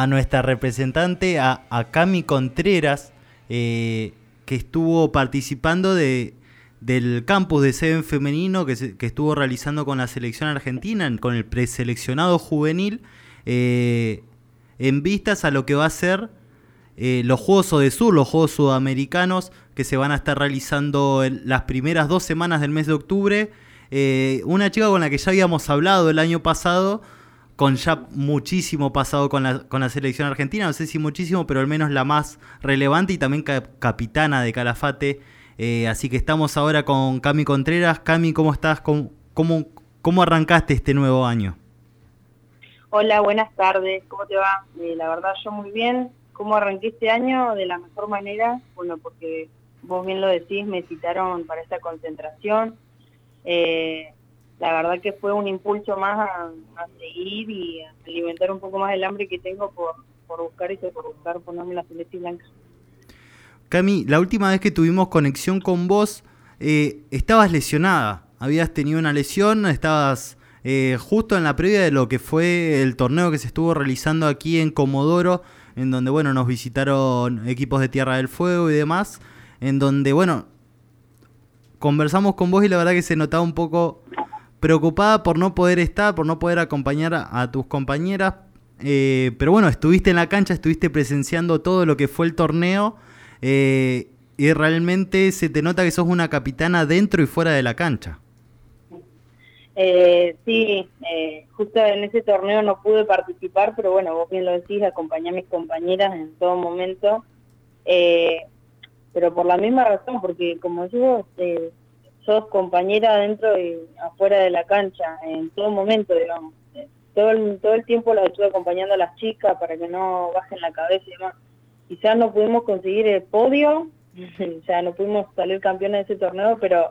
a nuestra representante, a, Cami Contreras, eh, que estuvo participando de, del campus de Seven femenino que, estuvo realizando con la selección argentina, con el preseleccionado juvenil, eh, en vistas a lo que va a ser eh, los Juegos de Sur, los Juegos Sudamericanos, que se van a estar realizando en las primeras dos semanas del mes de octubre. una chica con la que ya habíamos hablado el año pasado, con ya muchísimo pasado con la, con la selección argentina, no sé si muchísimo, pero al menos la más relevante y también capitana de Calafate. Eh, así que estamos ahora con Cami Contreras. Cami, ¿cómo estás? ¿Cómo, cómo, arrancaste este nuevo año? Hola, buenas tardes. ¿Cómo te va? Eh, la verdad, yo muy bien. ¿Cómo arranqué este año? De la mejor manera. Bueno, porque vos bien lo decís, me citaron para esta concentración. Eh, la verdad que fue un impulso más a, seguir y a alimentar un poco más el hambre que tengo por, buscar y por buscar ponerme la celeste blanca. Cami, la última vez que tuvimos conexión con vos, eh, estabas lesionada. Habías tenido una lesión, estabas eh, justo en la previa de lo que fue el torneo que se estuvo realizando aquí en Comodoro, en donde, bueno, nos visitaron equipos de Tierra del Fuego y demás, en donde, bueno, conversamos con vos y la verdad que se notaba un poco preocupada por no poder estar, por no poder acompañar a, tus compañeras. Eh, pero bueno, estuviste en la cancha, estuviste presenciando todo lo que fue el torneo eh, y realmente se te nota que sos una capitana dentro y fuera de la cancha. Eh, sí, justo en ese torneo no pude participar, pero bueno, vos bien lo decís, acompañé a mis compañeras en todo momento, pero por la misma razón, porque como digo, sos compañera dentro y afuera de la cancha, en todo momento, digamos. Todo el, todo el tiempo las estuve acompañando a las chicas para que no bajen la cabeza y demás. Quizás no pudimos conseguir el podio, o sea, no pudimos salir campeones de ese torneo, pero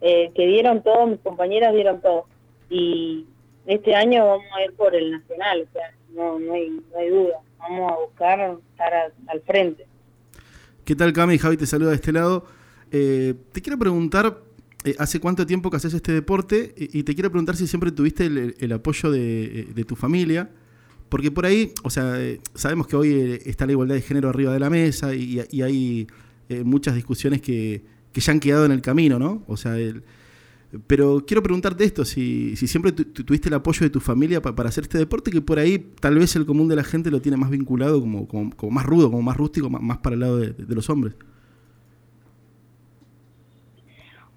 eh, que dieron todo, mis compañeras dieron todo. Y este año vamos a ir por el nacional, o sea, no, no, hay, no hay duda. Vamos a buscar estar al frente. ¿Qué tal, Cami? Javi te saluda de este lado. Eh, te quiero preguntar eh, ¿hace cuánto tiempo que haces este deporte? Y, te quiero preguntar si siempre tuviste el, apoyo eh, de, tu familia. Porque por ahí, o sea, eh, sabemos que hoy está la igualdad de género arriba de la mesa y, hay muchas discusiones que, ya han quedado en el camino, ¿no? O sea, pero quiero preguntarte esto, si, siempre tuviste el apoyo de tu familia para hacer este deporte, que por ahí tal vez el común de la gente lo tiene más vinculado, como, más rudo, como más rústico, más, para el lado de los hombres.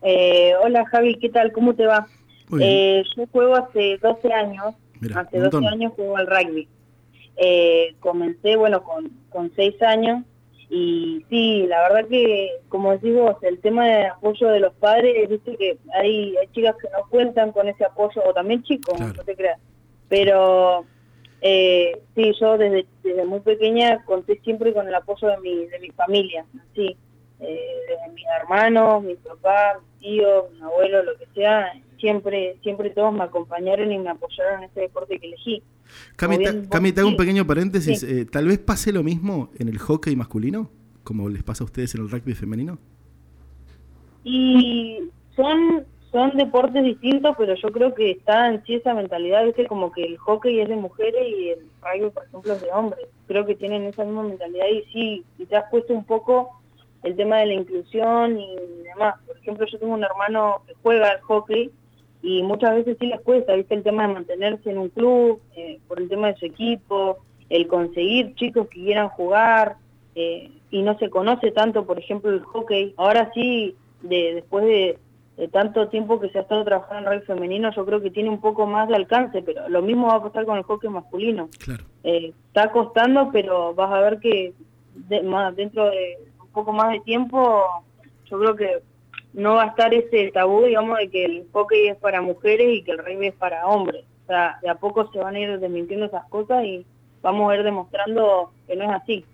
Eh, hola Javi, ¿qué tal? ¿Cómo te va? Eh, yo juego hace 12 años, hace 12 años juego al rugby. Eh, comencé, bueno, con, con 6 años y sí, la verdad que, como decís vos, el tema de apoyo de los padres, dice que hay, hay chicas que no cuentan con ese apoyo, o también chicos, no te creas. Pero eh, sí, yo desde, desde muy pequeña conté siempre con el apoyo de mi, de mi familia, sí eh, mis hermanos, mi papá, mi tío, mi abuelo, lo que sea, siempre siempre todos me acompañaron y me apoyaron en este deporte que elegí. Cami, te hago un pequeño paréntesis. Eh, ¿Tal vez pase lo mismo en el hockey masculino, como les pasa a ustedes en el rugby femenino? Y son son deportes distintos, pero yo creo que está en sí esa mentalidad, ¿viste? como que el hockey es de mujeres y el rugby, por ejemplo, es de hombres. Creo que tienen esa misma mentalidad y sí, has puesto un poco el tema de la inclusión y demás. Por ejemplo, yo tengo un hermano que juega al hockey y muchas veces sí les cuesta, ¿viste? El tema de mantenerse en un club, eh, por el tema de su equipo, el conseguir chicos que quieran jugar, eh, y no se conoce tanto, por ejemplo, el hockey. Ahora sí, de, después de, tanto tiempo que se ha estado trabajando en rugby femenino, yo creo que tiene un poco más de alcance, pero lo mismo va a pasar con el hockey masculino. Claro. Eh, está costando, pero vas a ver que más dentro de poco más de tiempo, yo creo que no va a estar ese tabú, digamos, de que el hockey es para mujeres y que el rugby es para hombres. O sea, de a poco se van a ir desmintiendo esas cosas y vamos a ir demostrando que no es así.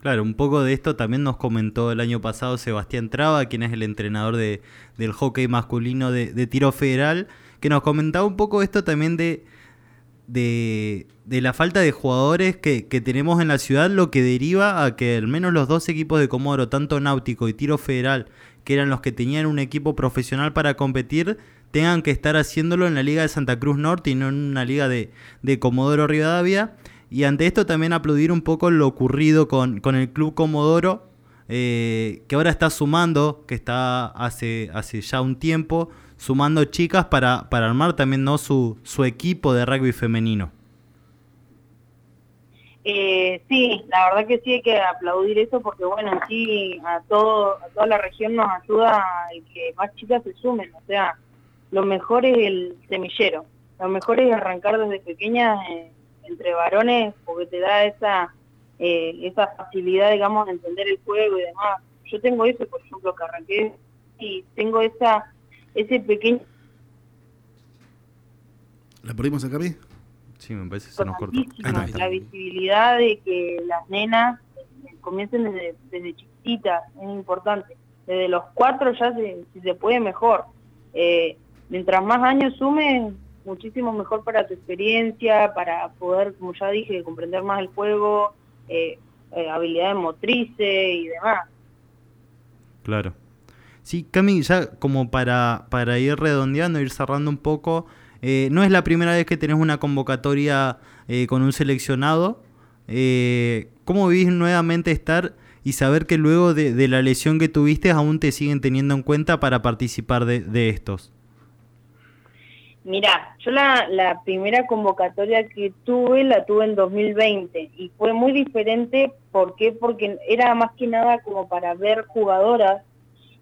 Claro, un poco de esto también nos comentó el año pasado Sebastián Traba, quien es el entrenador de, del hockey masculino de, de tiro federal, que nos comentaba un poco esto también de de, la falta de jugadores que, tenemos en la ciudad, lo que deriva a que al menos los dos equipos de Comodoro, tanto Náutico y Tiro Federal, que eran los que tenían un equipo profesional para competir, tengan que estar haciéndolo en la Liga de Santa Cruz Norte y no en una liga de, de Comodoro Rivadavia. Y ante esto también aplaudir un poco lo ocurrido con, con el Club Comodoro, eh, que ahora está sumando, que está hace, hace ya un tiempo, sumando chicas para, para armar también ¿no? su, su equipo de rugby femenino. Eh, sí, la verdad que sí hay que aplaudir eso porque bueno, sí a todo a toda la región nos ayuda el que más chicas se sumen, o sea, lo mejor es el semillero, lo mejor es arrancar desde pequeñas eh, entre varones porque te da esa eh, esa facilidad, digamos, de entender el juego y demás. Yo tengo eso, por ejemplo, que arranqué y tengo esa ese pequeño... ¿La perdimos acá, mí? Sí, me parece que se nos cortó. La visibilidad de que las nenas comiencen desde, desde chiquititas, es importante. Desde los cuatro ya se, si se puede mejor. Eh, mientras más años sumes, muchísimo mejor para tu experiencia, para poder, como ya dije, comprender más el juego, eh, eh, habilidades motrices y demás. Claro. Sí, Cami, ya como para, para ir redondeando, ir cerrando un poco, eh, no es la primera vez que tenés una convocatoria eh, con un seleccionado. ¿Cómo vivís nuevamente estar y saber que luego de, de, la lesión que tuviste aún te siguen teniendo en cuenta para participar de, de estos? Mira, yo la, primera convocatoria que tuve la tuve en 2020 y fue muy diferente. ¿Por qué? Porque era más que nada como para ver jugadoras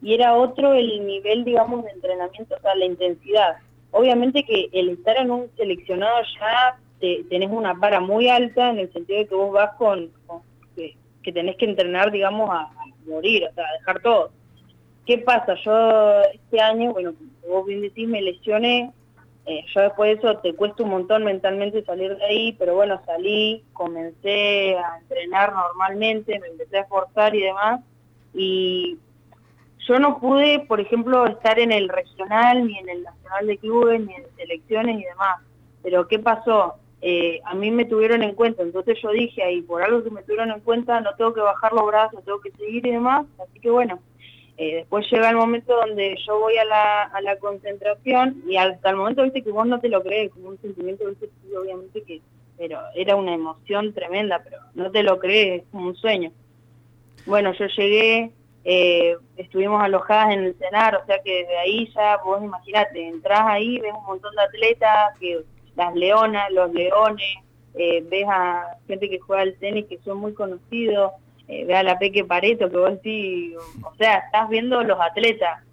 y era otro el nivel, digamos, de entrenamiento, o sea, la intensidad. Obviamente que el estar en un seleccionado ya te, tenés una para muy alta en el sentido de que vos vas con, que, tenés que entrenar, digamos, a, a, morir, o sea, a dejar todo. ¿Qué pasa? Yo este año, bueno, vos bien decís, me lesioné, eh, yo después de eso te cuesta un montón mentalmente salir de ahí, pero bueno, salí, comencé a entrenar normalmente, me empecé a esforzar y demás, y yo no pude, por ejemplo, estar en el regional, ni en el nacional de clubes, ni en selecciones y demás. Pero ¿qué pasó? Eh, a mí me tuvieron en cuenta, entonces yo dije ahí, por algo que me tuvieron en cuenta, no tengo que bajar los brazos, tengo que seguir y demás, así que bueno, eh, después llega el momento donde yo voy a la, concentración y hasta el momento, viste, que vos no te lo crees, como un sentimiento, viste, obviamente que, pero era una emoción tremenda, pero no te lo crees, es como un sueño. Bueno, yo llegué, eh, estuvimos alojadas en el cenar, o sea que desde ahí ya, vos imaginate, entras ahí, ves un montón de atletas, que las leonas, los leones, eh, ves a gente que juega al tenis que son muy conocidos, eh, ves a la Peque Pareto, que vos decís, o sea, estás viendo los atletas,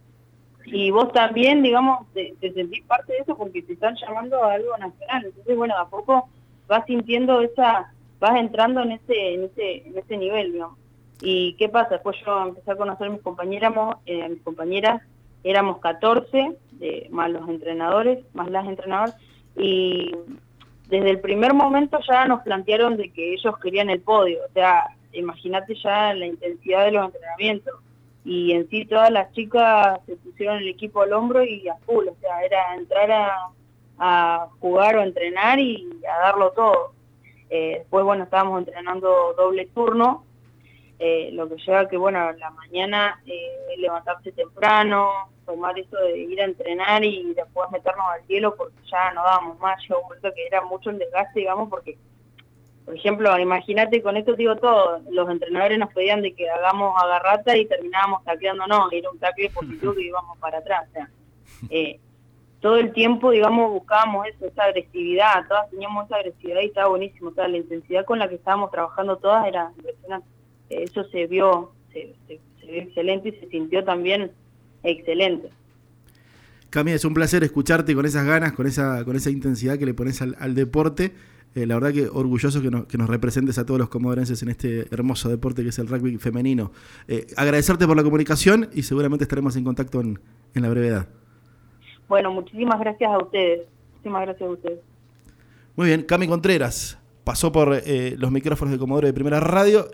y vos también, digamos, te, sentís parte de eso porque te están llamando a algo nacional, entonces bueno, a poco vas sintiendo esa, vas entrando en ese, en ese, en ese nivel, digamos. ¿Y qué pasa? Después yo empecé a conocer a mis compañeras, eh, mis compañeras, éramos 14, de, más los entrenadores, más las entrenadoras, y desde el primer momento ya nos plantearon de que ellos querían el podio, o sea, imagínate ya la intensidad de los entrenamientos, y en sí todas las chicas se pusieron el equipo al hombro y a full, o sea, era entrar a, jugar o entrenar y a darlo todo. Eh, después, bueno, estábamos entrenando doble turno, eh, lo que lleva que, bueno, la mañana eh, levantarse temprano, tomar eso de ir a entrenar y después meternos al hielo porque ya no dábamos más, yo vuelto que era mucho el desgaste, digamos, porque, por ejemplo, imagínate, con esto digo todo, los entrenadores nos pedían de que hagamos agarrata y terminábamos tacleándonos, era un tacle positivo que íbamos para atrás, o sea, eh, todo el tiempo, digamos, buscábamos eso, esa agresividad, todas teníamos esa agresividad y estaba buenísimo, o sea, la intensidad con la que estábamos trabajando todas era impresionante eso se vio, se, se, se, vio excelente y se sintió también excelente. Cami, es un placer escucharte con esas ganas, con esa, con esa intensidad que le pones al, al deporte. Eh, la verdad que orgulloso que, no, que, nos representes a todos los comodorenses en este hermoso deporte que es el rugby femenino. Eh, agradecerte por la comunicación y seguramente estaremos en contacto en, en la brevedad. Bueno, muchísimas gracias a ustedes. Muchísimas gracias a ustedes. Muy bien, Cami Contreras pasó por eh, los micrófonos de Comodoro de Primera Radio.